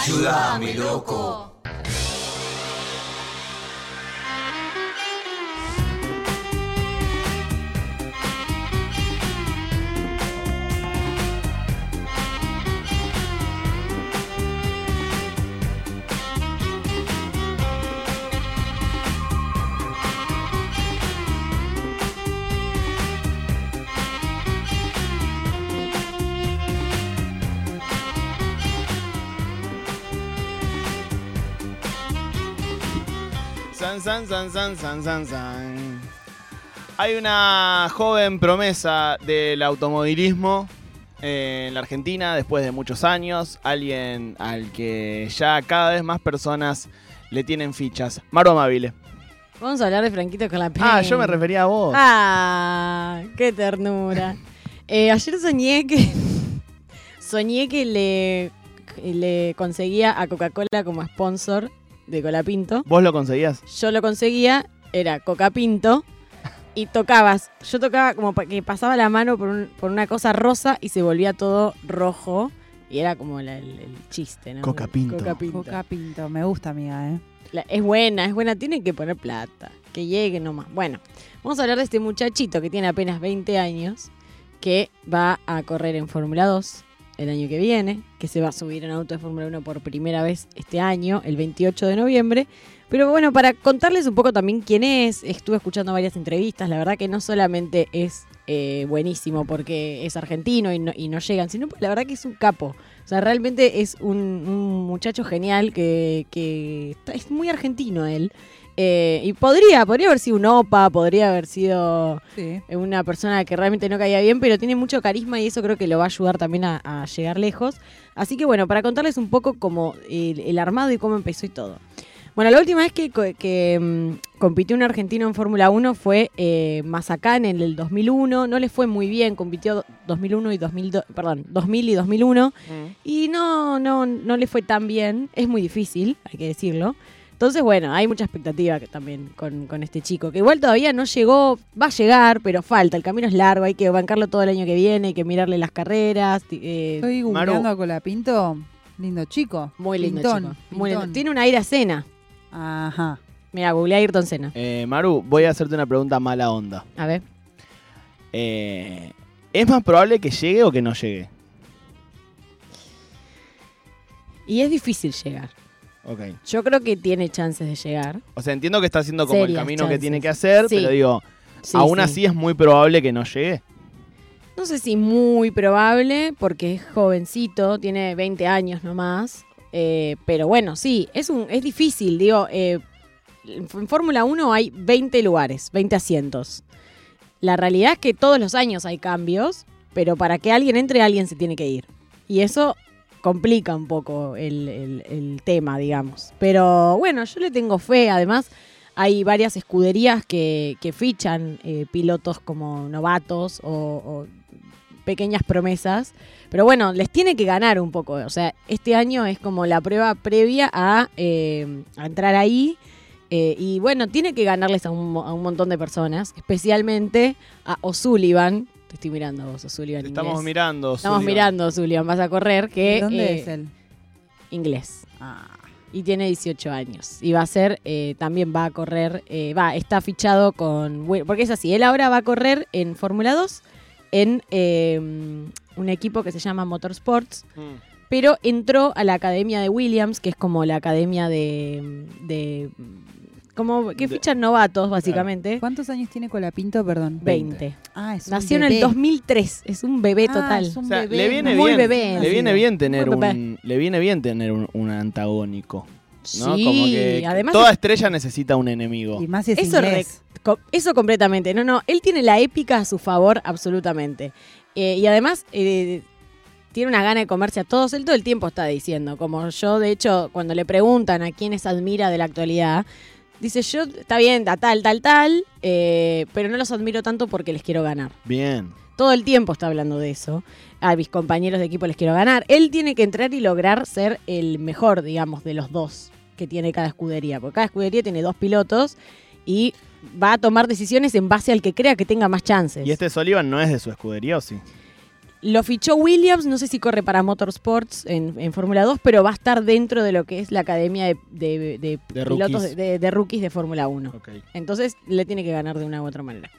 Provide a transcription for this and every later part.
Ayúdame, loco. San, san, san, san, san, san, san. Hay una joven promesa del automovilismo eh, en la Argentina después de muchos años. Alguien al que ya cada vez más personas le tienen fichas. Maru Amabile. Vamos a hablar de Franquito con la pena. Ah, yo me refería a vos. Ah, qué ternura. Eh, ayer soñé que. soñé que le, le conseguía a Coca-Cola como sponsor de Colapinto. ¿Vos lo conseguías? Yo lo conseguía, era Coca Pinto. Y tocabas. Yo tocaba como que pasaba la mano por, un- por una cosa rosa y se volvía todo rojo. Y era como la- el, el chiste, ¿no? Coca Pinto. Coca Pinto. Coca Pinto, me gusta, amiga, ¿eh? La- es buena, es buena, tiene que poner plata, que llegue nomás. Bueno, vamos a hablar de este muchachito que tiene apenas 20 años, que va a correr en Fórmula 2 el año que viene, que se va a subir en auto de Fórmula 1 por primera vez este año, el 28 de noviembre. Pero bueno, para contarles un poco también quién es, estuve escuchando varias entrevistas, la verdad que no solamente es eh, buenísimo porque es argentino y no, llegan, sino la verdad que es un capo. O sea, realmente es un, muchacho genial que, es muy argentino él. Eh, y podría, podría haber sido un opa, podría haber sido Sí. una persona que realmente no caía bien, pero tiene mucho carisma y eso creo que lo va a ayudar también a, a llegar lejos. Así que bueno, para contarles un poco como el, el armado y cómo empezó y todo. Bueno, la última vez que, co- que, mm, compitió un argentino en Fórmula 1 fue eh, Mazacán en el 2001. No le fue muy bien, compitió 2001 y 2002, perdón, 2000 y 2001. Y no, no, no le fue tan bien. Es muy difícil, hay que decirlo. Entonces, bueno, hay mucha expectativa que también con, con este chico, que igual todavía no llegó, va a llegar, pero falta, el camino es largo, hay que bancarlo todo el año que viene, hay que mirarle las carreras. eh, Estoy Maru. googleando a Colapinto. Lindo chico. muy lindo Pintón, chico. Muy lindo. Tiene un aire a cena. Ajá. Mira, googleé a Ayrton Senna. Eh, Maru, voy a hacerte una pregunta mala onda. A ver. Eh, ¿Es más probable que llegue o que no llegue? Y es difícil llegar. Ok. Yo creo que tiene chances de llegar. O sea, entiendo que está haciendo como el camino que tiene que hacer, Sí. pero digo, Sí, aún sí. así es muy probable que no llegue. No sé si muy probable, porque es jovencito, tiene 20 años nomás. eh, pero bueno, sí, es, un, es difícil. Digo, eh, en en Fórmula 1 hay 20 lugares, 20 asientos. La realidad es que todos los años hay cambios, pero para que alguien entre, alguien se tiene que ir. Y eso complica un poco el, tema, digamos. Pero bueno, yo le tengo fe. Además, hay varias escuderías que, fichan eh, pilotos como novatos o, pequeñas promesas. Pero bueno, les tiene que ganar un poco. O sea, este año es como la prueba previa a, eh, entrar ahí. Eh, y bueno, tiene que ganarles a un, a un montón de personas, especialmente a O'Sullivan. Te estoy mirando vos, O'Sullivan. Estamos inglés. mirando. Estamos mirando, O'Sullivan. Vas a correr. Que, ¿De ¿Dónde eh, es él? Inglés. Ah. Y tiene 18 años. Y va a ser, eh, también va a correr, eh, va, está fichado con. Porque es así, él ahora va a correr en Fórmula 2 en eh, un equipo que se llama Motorsports. Mm. Pero entró a la academia de Williams, que es como la academia de. de como que fichan novatos, básicamente. ¿Cuántos años tiene Colapinto, perdón? 20. Ah, es un Nació en el bebé. 2003. Es un bebé Ah, total. es un O sea, bebé, le viene muy bien, bebé. le viene bien tener Muy bebé. un, le viene bien tener un, un antagónico, ¿no? Sí, Como que además toda estrella necesita un enemigo. Y más si es Eso, inglés. Co- Eso completamente. No, no. Él tiene la épica a su favor, absolutamente. Eh, y además, eh, tiene una gana de comerse a todos. Él todo el tiempo está diciendo. Como yo, de hecho, cuando le preguntan a quiénes admira de la actualidad, dice: Yo, está bien, a tal, tal, tal, eh, pero no los admiro tanto porque les quiero ganar. Bien. Todo el tiempo está hablando de eso. A mis compañeros de equipo les quiero ganar. Él tiene que entrar y lograr ser el mejor, digamos, de los dos que tiene cada escudería. Porque cada escudería tiene dos pilotos y va a tomar decisiones en base al que crea que tenga más chances. ¿Y este Sullivan no es de su escudería o sí? Lo fichó Williams, no sé si corre para Motorsports en, en Fórmula 2, pero va a estar dentro de lo que es la academia de, de- de De pilotos rookies. de, rookies de Fórmula 1. Ok. Entonces le tiene que ganar de una u otra manera.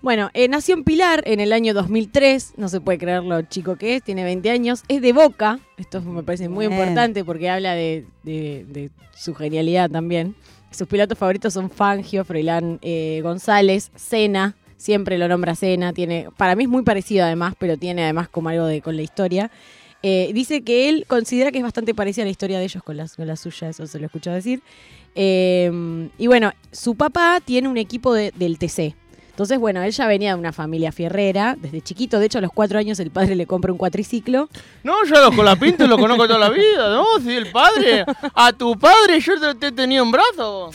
Bueno, eh, nació en Pilar en el año 2003, no se puede creer lo chico que es, tiene 20 años, es de Boca, esto me parece muy Bien. importante porque habla de, de- de su genialidad también. Sus pilotos favoritos son Fangio, Froilán eh, González, Senna, siempre lo nombra Senna, tiene, para mí es muy parecido además, pero tiene además como algo de con la historia. Eh, dice que él considera que es bastante parecida a la historia de ellos con la, con la suya, eso se lo he escuchado decir. Eh, y bueno, su papá tiene un equipo de- del TC. Entonces, bueno, él ya venía de una familia fierrera desde chiquito. De hecho, a los cuatro años el padre le compra un cuatriciclo. No, yo a los Colapinto lo conozco toda la vida, ¿no? Si el padre, a tu padre yo te, te tenía en brazo.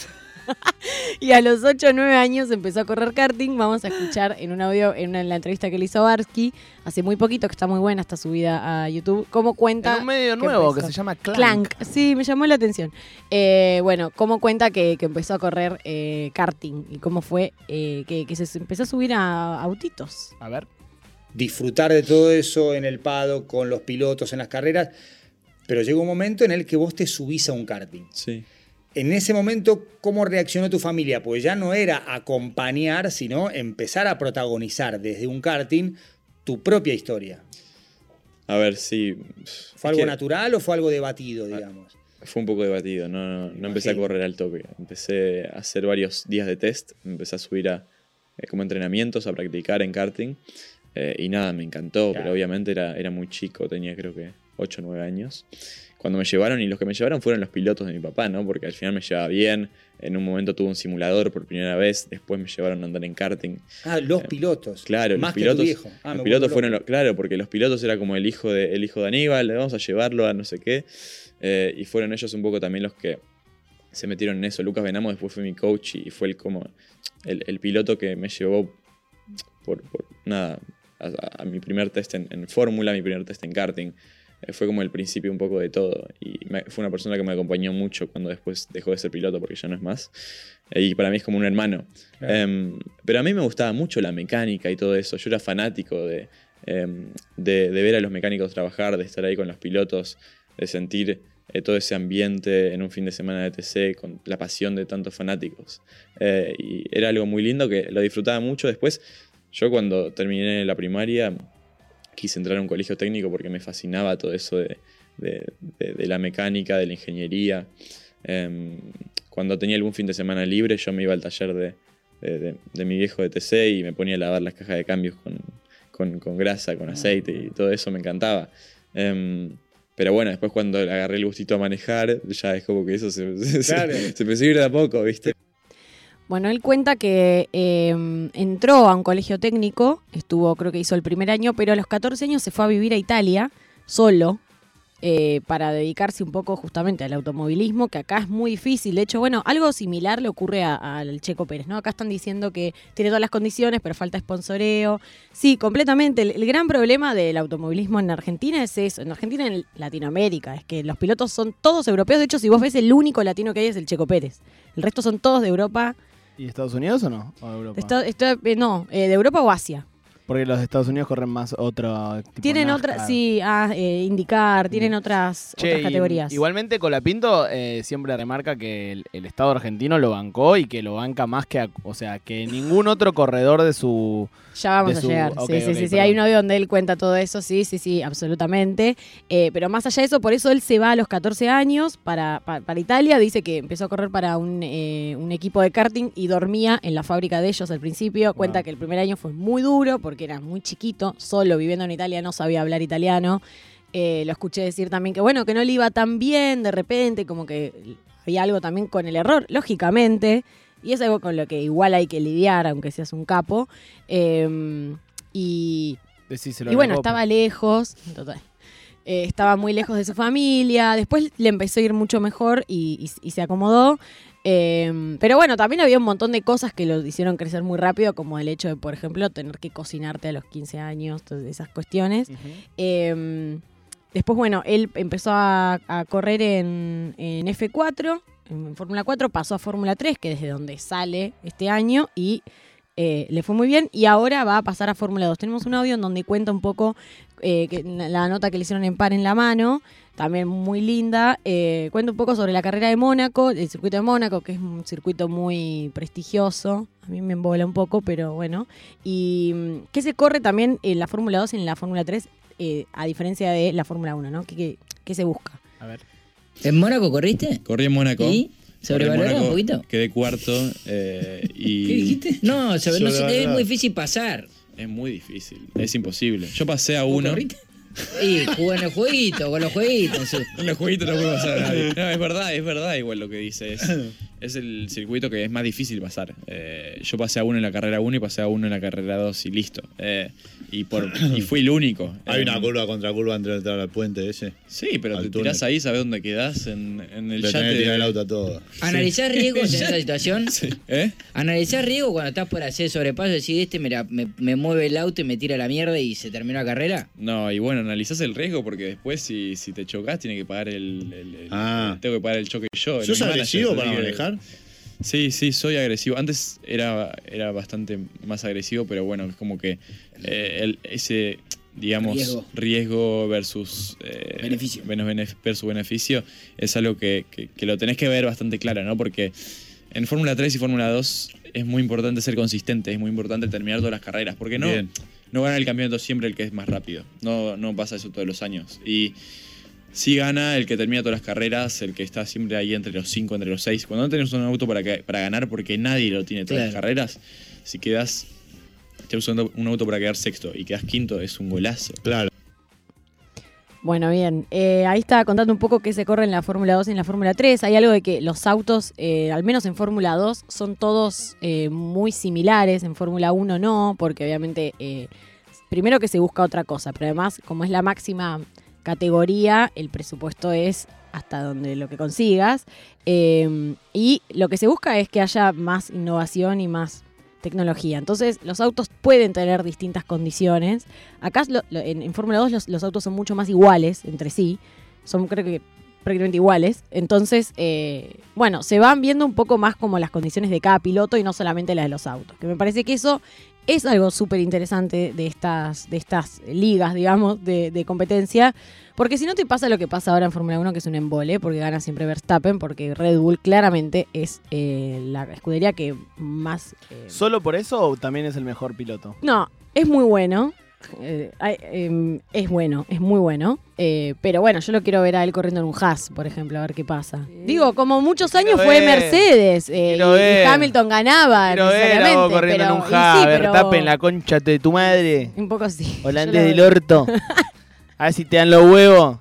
Y a los 8 o 9 años empezó a correr karting. Vamos a escuchar en un audio, en, una- en la entrevista que le hizo Barsky, hace muy poquito, que está muy buena, está subida a YouTube, cómo cuenta... En un medio que nuevo que se llama Clank. Clank. Sí, me llamó la atención. Eh, bueno, cómo cuenta que, que empezó a correr eh, karting y cómo fue eh, que, que se empezó a subir a autitos. A ver. disfrutar de todo eso en el pado, con los pilotos, en las carreras, pero llega un momento en el que vos te subís a un karting. Sí. En ese momento, ¿cómo reaccionó tu familia? Pues ya no era acompañar, sino empezar a protagonizar desde un karting tu propia historia. A ver, sí. ¿Fue algo que natural o fue algo debatido, digamos? Fue un poco debatido, no, no, no empecé a correr al toque. Empecé a hacer varios días de test, empecé a subir a eh, como entrenamientos, a practicar en karting. eh, y nada, me encantó, Claro. pero obviamente era, era muy chico, tenía creo que 8 o 9 años. Cuando me llevaron, y los que me llevaron fueron los pilotos de mi papá, ¿no? Porque al final me llevaba bien, en un momento tuve un simulador por primera vez, después me llevaron a andar en karting. Ah, los Eh, pilotos. Claro, Más los que pilotos, tu viejo. Ah, los pilotos fueron, loco. lo- claro, porque los pilotos era como el hijo de, el hijo de Aníbal, le vamos a llevarlo a no sé qué, eh, y fueron ellos un poco también los que se metieron en eso. Lucas Venamo después fue mi coach y fue el como el, el piloto que me llevó por, por nada a, a- a mi primer test en, en fórmula, mi primer test en karting. Eh, fue como el principio un poco de todo y me- fue una persona que me acompañó mucho cuando después dejó de ser piloto porque ya no es más. Y para mí es como un hermano. Claro. Em, pero a mí me gustaba mucho la mecánica y todo eso. Yo era fanático de, em, de, de ver a los mecánicos trabajar, de estar ahí con los pilotos, de sentir eh, todo ese ambiente en un fin de semana de TC con la pasión de tantos fanáticos. Eh, y era algo muy lindo que lo disfrutaba mucho. Después, yo cuando terminé la primaria, quise entrar a un colegio técnico porque me fascinaba todo eso de, de- de- de la mecánica, de la ingeniería. Em, cuando tenía algún fin de semana libre, yo me iba al taller de, mi viejo de TC y me ponía a lavar las cajas de cambios con, con- con grasa, con aceite y todo eso me encantaba. Em, pero bueno, después cuando agarré el gustito a manejar, ya es como que eso se, se, Claro. se empezó a ir de a poco, ¿viste? Bueno, él cuenta que eh, entró a un colegio técnico, estuvo, creo que hizo el primer año, pero a los 14 años se fue a vivir a Italia, solo, eh, para dedicarse un poco justamente al automovilismo, que acá es muy difícil. De hecho, bueno, algo similar le ocurre al Checo Pérez, ¿no? Acá están diciendo que tiene todas las condiciones, pero falta sponsoreo. Sí, completamente. El, el gran problema del automovilismo en Argentina es eso. En Argentina en Latinoamérica, es que los pilotos son todos europeos. De hecho, si vos ves el único latino que hay es el Checo Pérez. El resto son todos de Europa. ¿Y Estados Unidos o no? ¿O Europa? Eh, no, eh, de Europa o Asia. Porque los de Estados Unidos corren más otro tipo Tienen NASCAR. otras, sí, ah, eh, indicar, tienen otras, Che, otras y- categorías. Igualmente Colapinto eh, siempre remarca que el, el Estado argentino lo bancó y que lo banca más que, a- o sea, que ningún otro corredor de su... Ya vamos a su- llegar. ok, sí, sí, sí. Hay un audio donde él cuenta todo eso. Sí, sí, sí, absolutamente. Eh, pero más allá de eso, por eso él se va a los 14 años para, pa- para Italia. Dice que empezó a correr para un, eh, un equipo de karting y dormía en la fábrica de ellos al principio. Cuenta Wow. que el primer año fue muy duro porque era muy chiquito, solo viviendo en Italia, no sabía hablar italiano. Eh, lo escuché decir también que, bueno, que no le iba tan bien de repente, como que había algo también con el error, lógicamente. Y es algo con lo que igual hay que lidiar, aunque seas un capo. Eh, y, bueno, estaba lejos, total. Eh, estaba muy lejos de su familia. Después le empezó a ir mucho mejor y, y- y se acomodó. Eh, pero bueno, también había un montón de cosas que lo hicieron crecer muy rápido, como el hecho de, por ejemplo, tener que cocinarte a los 15 años, todas esas cuestiones. Eh, después, bueno, él empezó a, a correr en, en F4, en Fórmula 4, pasó a Fórmula 3, que es desde donde sale este año, y eh, le fue muy bien y ahora va a pasar a Fórmula 2. Tenemos un audio en donde cuenta un poco eh, que, la nota que le hicieron en par en la mano, también muy linda. eh, cuenta un poco sobre la carrera de Mónaco, el circuito de Mónaco, que es un circuito muy prestigioso. A mí me embola un poco, pero bueno. Y mm, que se corre también en la Fórmula 2 y en la Fórmula 3, eh, a diferencia de la Fórmula 1, ¿no? ¿Qué, qué, qué se busca? A ver. ¿En Mónaco corriste? Corrí en Mónaco. ¿Y? ¿Sobrevalorado un poquito? Quedé cuarto eh, y... ¿Qué dijiste? No, sobre- no es muy difícil pasar. Es muy difícil, es imposible. Yo pasé a ¿Vos uno. corriste? Y jugué en el jueguito, con los jueguitos. En los jueguitos no puede pasar a nadie. No, es verdad, es verdad igual lo que dice. Es, es el circuito que es más difícil pasar. Eh, yo pasé a uno en la carrera 1 y pasé a uno en la carrera 2 y listo. Eh, y, por, y fui el único. Hay una curva contra curva entre entrar al puente ese. Sí, pero te túnel. tirás ahí, sabes dónde quedás en, en el Le tenés que yate. tirar el auto a todo. ¿Analizás riesgos en esa situación? Sí. ¿Eh? ¿Analizás riesgos cuando estás por hacer sobrepaso y decís, este mira, me, me mueve el auto y me tira la mierda y se terminó la carrera? No, y bueno, analizás el riesgo porque después si, si te chocas tiene que pagar el, el- el- Ah. tengo que pagar el choque yo. el ¿Sos agresivo para que- Sí, sí, soy agresivo. Antes era, era bastante más agresivo, pero bueno, es como que eh, el- ese, digamos, Riesgo. riesgo, versus, eh, Beneficio. bene- bene- versus beneficio es algo que, que- que lo tenés que ver bastante claro, ¿no? Porque en Fórmula 3 y Fórmula 2 es muy importante ser consistente, es muy importante terminar todas las carreras, porque no, Bien. no gana el campeonato siempre el que es más rápido. No, no pasa eso todos los años. Y sí gana el que termina todas las carreras, el que está siempre ahí entre los 5, entre los 6. Cuando no tenés un auto para, que- para ganar, porque nadie lo tiene todas las carreras, si quedas, un auto- un auto para quedar sexto y quedas quinto, es un golazo. Claro. Bueno, bien. Eh, ahí estaba contando un poco qué se corre en la Fórmula 2 y en la Fórmula 3. Hay algo de que los autos, eh, al menos en Fórmula 2, son todos eh, muy similares. En Fórmula 1 no, porque obviamente, eh, primero que se busca otra cosa, pero además, como es la máxima categoría, el presupuesto es hasta donde lo que consigas. Eh, y lo que se busca es que haya más innovación y más tecnología. Entonces, los autos pueden tener distintas condiciones. Acá en, Fórmula 2 los, los autos son mucho más iguales entre sí. Son creo que prácticamente iguales. Entonces, eh, bueno, se van viendo un poco más como las condiciones de cada piloto y no solamente las de los autos. Que me parece que eso es algo súper interesante de estas, de estas ligas, digamos, de, de competencia. Porque si no te pasa lo que pasa ahora en Fórmula 1, que es un embole, porque gana siempre Verstappen, porque Red Bull claramente es eh, la escudería que más... eh, ¿Solo por eso o también es el mejor piloto? no, es muy bueno. Eh, em, es bueno, es muy bueno. eh, pero bueno, yo lo quiero ver a él corriendo en un Haas, por ejemplo, a ver qué pasa. Digo, como muchos Quiero años fue ver, Mercedes eh, y, y. Hamilton ganaba. Quiero ver a necesariamente, vos corriendo pero- en un ja, sí, ver, pero- tapen la concha de tu madre. Un poco sí. Holandés del orto. A ver si te dan los huevos.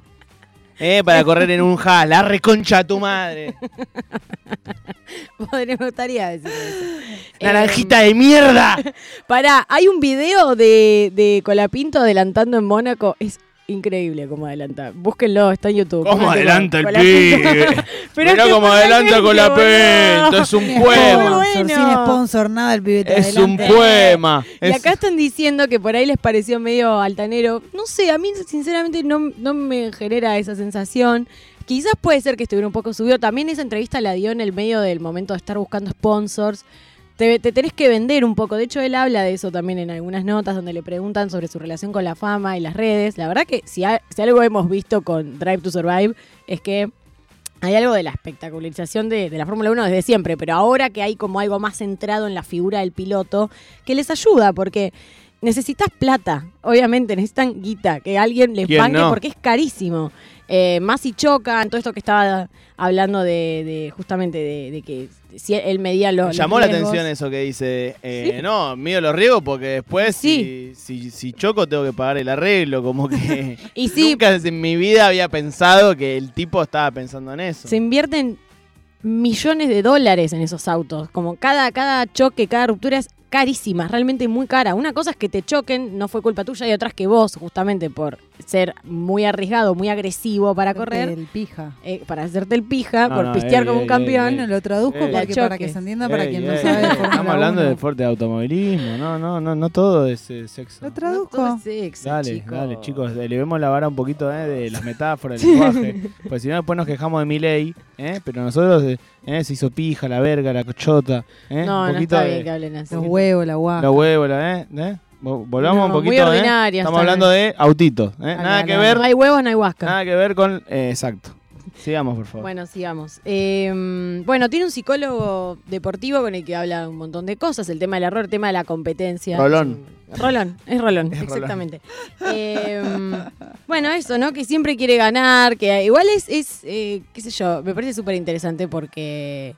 Eh, para correr en un ja, la reconcha tu madre. Podría, me gustaría decir eso. Naranjita de mierda. Pará, hay un video de, de Colapinto adelantando en Mónaco. Es increíble cómo adelanta. Búsquenlo, está en YouTube. ¿Cómo adelanta el pibe? Pero Mirá cómo adelanta con la pento. Es un Sin poema. sponsor, Bueno. sin sponsor, nada, el pibete Es un poema. Y Es- acá están diciendo que por ahí les pareció medio altanero. No sé, a mí sinceramente no, no me genera esa sensación. Quizás puede ser que estuviera un poco subido. También esa entrevista la dio en el medio del momento de estar buscando sponsors. Te, te tenés que vender un poco. De hecho, él habla de eso también en algunas notas donde le preguntan sobre su relación con la fama y las redes. La verdad que si, ha- si algo hemos visto con Drive to Survive es que hay algo de la espectacularización de, de la Fórmula 1 desde siempre, pero ahora que hay como algo más centrado en la figura del piloto, que les ayuda, porque necesitas plata, obviamente, necesitan guita, que alguien les ¿Quién banque no? porque es carísimo. Eh, más si chocan, todo esto que estaba hablando de, de justamente de, de que si él medía los. Llamó la atención eso que dice. eh, No, mido los riesgos porque después Sí. si, si, si choco tengo que pagar el arreglo. Como que Y sí, nunca en mi vida había pensado que el tipo estaba pensando en eso. se invierten millones de dólares en esos autos. Como cada, cada choque, cada ruptura es carísima, realmente muy cara. Una cosa es que te choquen, no fue culpa tuya, y otras que vos, justamente por ser muy arriesgado, muy agresivo para correr, El pija. eh, para hacerte el pija, No, por no, pistear ey, como ey, un campeón. ey, Bueno, lo traduzco porque, para que se entienda para Ey, quien no ey, sabe de Estamos hablando 1. de deporte de automovilismo. No, no, no, no todo es eh, sexo. Lo No traduzco. todo es sexo, Dale, chico. dale, chicos, elevemos la vara un poquito eh, de las metáforas, del lenguaje. Pues si no, después nos quejamos de mi ley, ¿eh? pero nosotros se hizo pija, la verga, la cochota. ¿eh? No, un no poquito está de- bien que hablen así. Los un huevos, la guaja. La, ¿eh? ¿eh? Vo- Volvamos No, un muy poquito, ¿eh? ordinarias Estamos están. hablando de autitos, ¿eh? Acá, Nada que no, ver, No hay huevos, no hay huasca. nada que ver con... eh, exacto. Sigamos, por favor. Bueno, sigamos. Eh, bueno, tiene un psicólogo deportivo con el que habla un montón de cosas. El tema del error, el tema de la competencia. Rolón. Rolón, es Rolón, Es Rolón. exactamente. Eh, bueno, eso, ¿no? Que siempre quiere ganar, que igual es, es eh, qué sé yo, me parece súper interesante porque,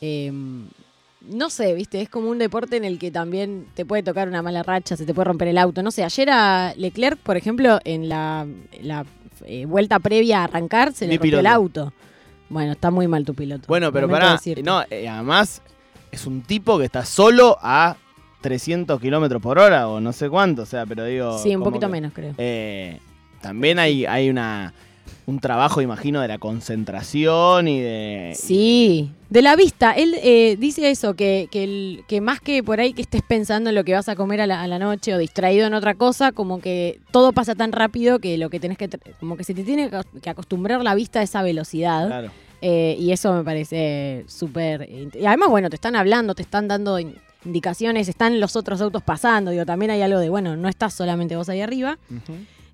eh, no sé, viste, es como un deporte en el que también te puede tocar una mala racha, se te puede romper el auto. No sé, ayer a Leclerc, por ejemplo, en la, la, eh, vuelta previa a arrancar, se le rompió el auto. Bueno, está muy mal tu piloto. Bueno, pero Lamento pará. decirte. No, eh, además es un tipo que está solo a 300 kilómetros por hora o no sé cuánto. O sea, pero digo. sí, un como poquito que, menos, creo. eh, también hay, hay una un trabajo, imagino, de la concentración y de. Sí, de la vista. Él eh, dice eso, que, que, el- que más que por ahí que estés pensando en lo que vas a comer a la, a la noche o distraído en otra cosa, como que todo pasa tan rápido que lo que tenés que, como que se te tiene que- acostumbrar la vista a esa velocidad. Claro. Eh, y eso me parece súper... Y además, bueno, te están hablando, te están dando in- indicaciones, están los otros autos pasando. Digo, también hay algo de, bueno, no estás solamente vos ahí arriba.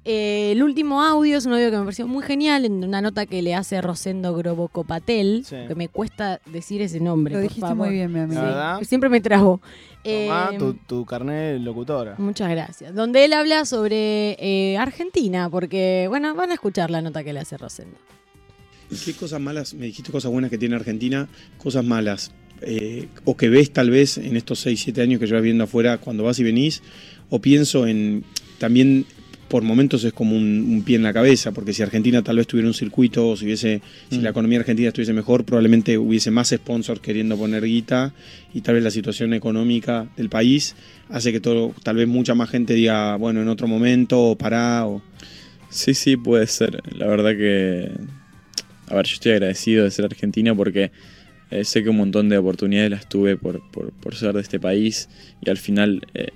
Eh, el último audio es un audio que me pareció muy genial, en una nota que le hace Rosendo Grobocopatel, Sí. que me cuesta decir ese nombre. Lo por dijiste favor. muy bien, mi amigo. Siempre me trabo. Tomá Eh, tu, tu carnet locutora. Muchas gracias. Donde él habla sobre eh, Argentina, porque, bueno, van a escuchar la nota que le hace Rosendo. ¿Qué cosas malas? Me dijiste cosas buenas que tiene Argentina, cosas malas. eh, o que ves tal vez en estos 6, 7 años que llevas viendo afuera cuando vas y venís. O pienso en. También por momentos es como un, un pie en la cabeza, porque si Argentina tal vez tuviera un circuito, o si, hubiese, si Mm. la economía argentina estuviese mejor, probablemente hubiese más sponsors queriendo poner guita y tal vez la situación económica del país hace que todo, tal vez mucha más gente diga, bueno, en otro momento, o pará, o. Sí, sí, puede ser. La verdad que. A ver, yo estoy agradecido de ser argentino porque eh, sé que un montón de oportunidades las tuve por, por, por ser de este país y al final, eh,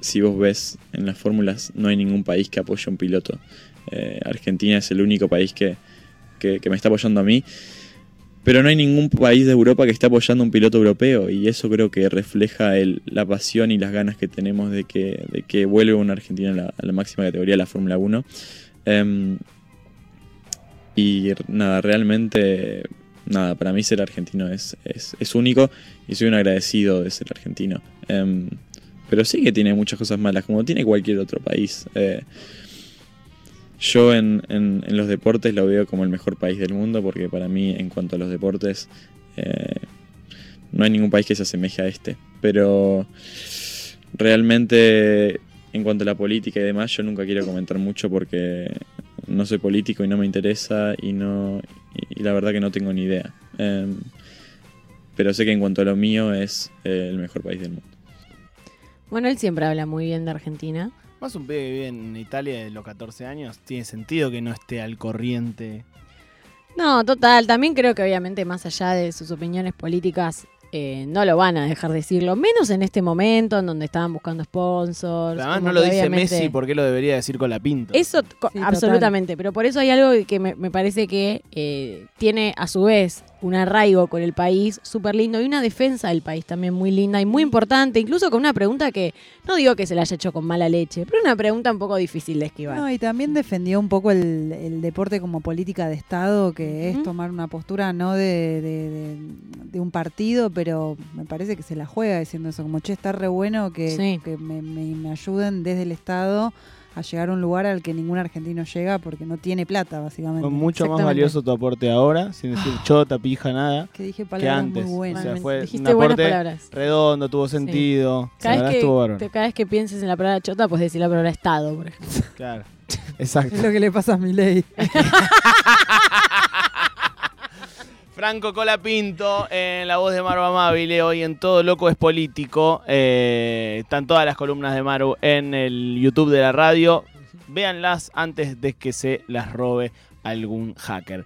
si vos ves en las fórmulas, no hay ningún país que apoye a un piloto. Eh, Argentina es el único país que, que, me está apoyando a mí. Pero no hay ningún país de Europa que esté apoyando a un piloto europeo y eso creo que refleja la pasión y las ganas que tenemos de que, de que vuelva un argentino a la, máxima categoría la Fórmula 1. Em, y nada, realmente, nada, para mí ser argentino es, es, es único y soy un agradecido de ser argentino. Em, pero sí que tiene muchas cosas malas, como tiene cualquier otro país. Eh, yo en, en- los deportes lo veo como el mejor país del mundo porque para mí en cuanto a los deportes eh, no hay ningún país que se asemeje a este. Pero realmente en cuanto a la política y demás yo nunca quiero comentar mucho porque no soy político y no me interesa y, no, y, y la verdad que no tengo ni idea. Em, pero sé que en cuanto a lo mío es eh, el mejor país del mundo. Bueno, él siempre habla muy bien de Argentina. Más un pibe que vive en Italia de los 14 años, tiene sentido que no esté al corriente. No, total, también creo que obviamente más allá de sus opiniones políticas, eh, no lo van a dejar decirlo, menos en este momento en donde estaban buscando sponsors. Además como no lo dice Messi, ¿por qué lo debería decir con la pinta? Eso, total. absolutamente, pero por eso hay algo que me, me parece que eh, tiene a su vez un arraigo con el país súper lindo y una defensa del país también muy linda y muy importante, incluso con una pregunta que no digo que se la haya hecho con mala leche, pero una pregunta un poco difícil de esquivar. No, y también defendió un poco el, el deporte como política de Estado, que es tomar una postura no de, de- de- de un partido, pero me parece que se la juega diciendo eso, como che, está re bueno que, Sí. que me, me- me ayuden desde el Estado a llegar a un lugar al que ningún argentino llega porque no tiene plata, básicamente. Fue mucho más valioso tu aporte ahora, sin decir chota, pija, nada. Que dije que palabras antes. muy buenas. O sea, fue Dijiste un buenas aporte palabras. redondo, tuvo sentido. Cada vez, que, te- cada vez que pienses en la palabra chota, puedes decir la palabra Estado, por ejemplo. Claro. Exacto. Es lo que le pasa a mi ley. Franco Colapinto en la voz de Maru Amabile, hoy en Todo Loco es Político. Eh, están todas las columnas de Maru en el YouTube de la radio. Véanlas antes de que se las robe algún hacker.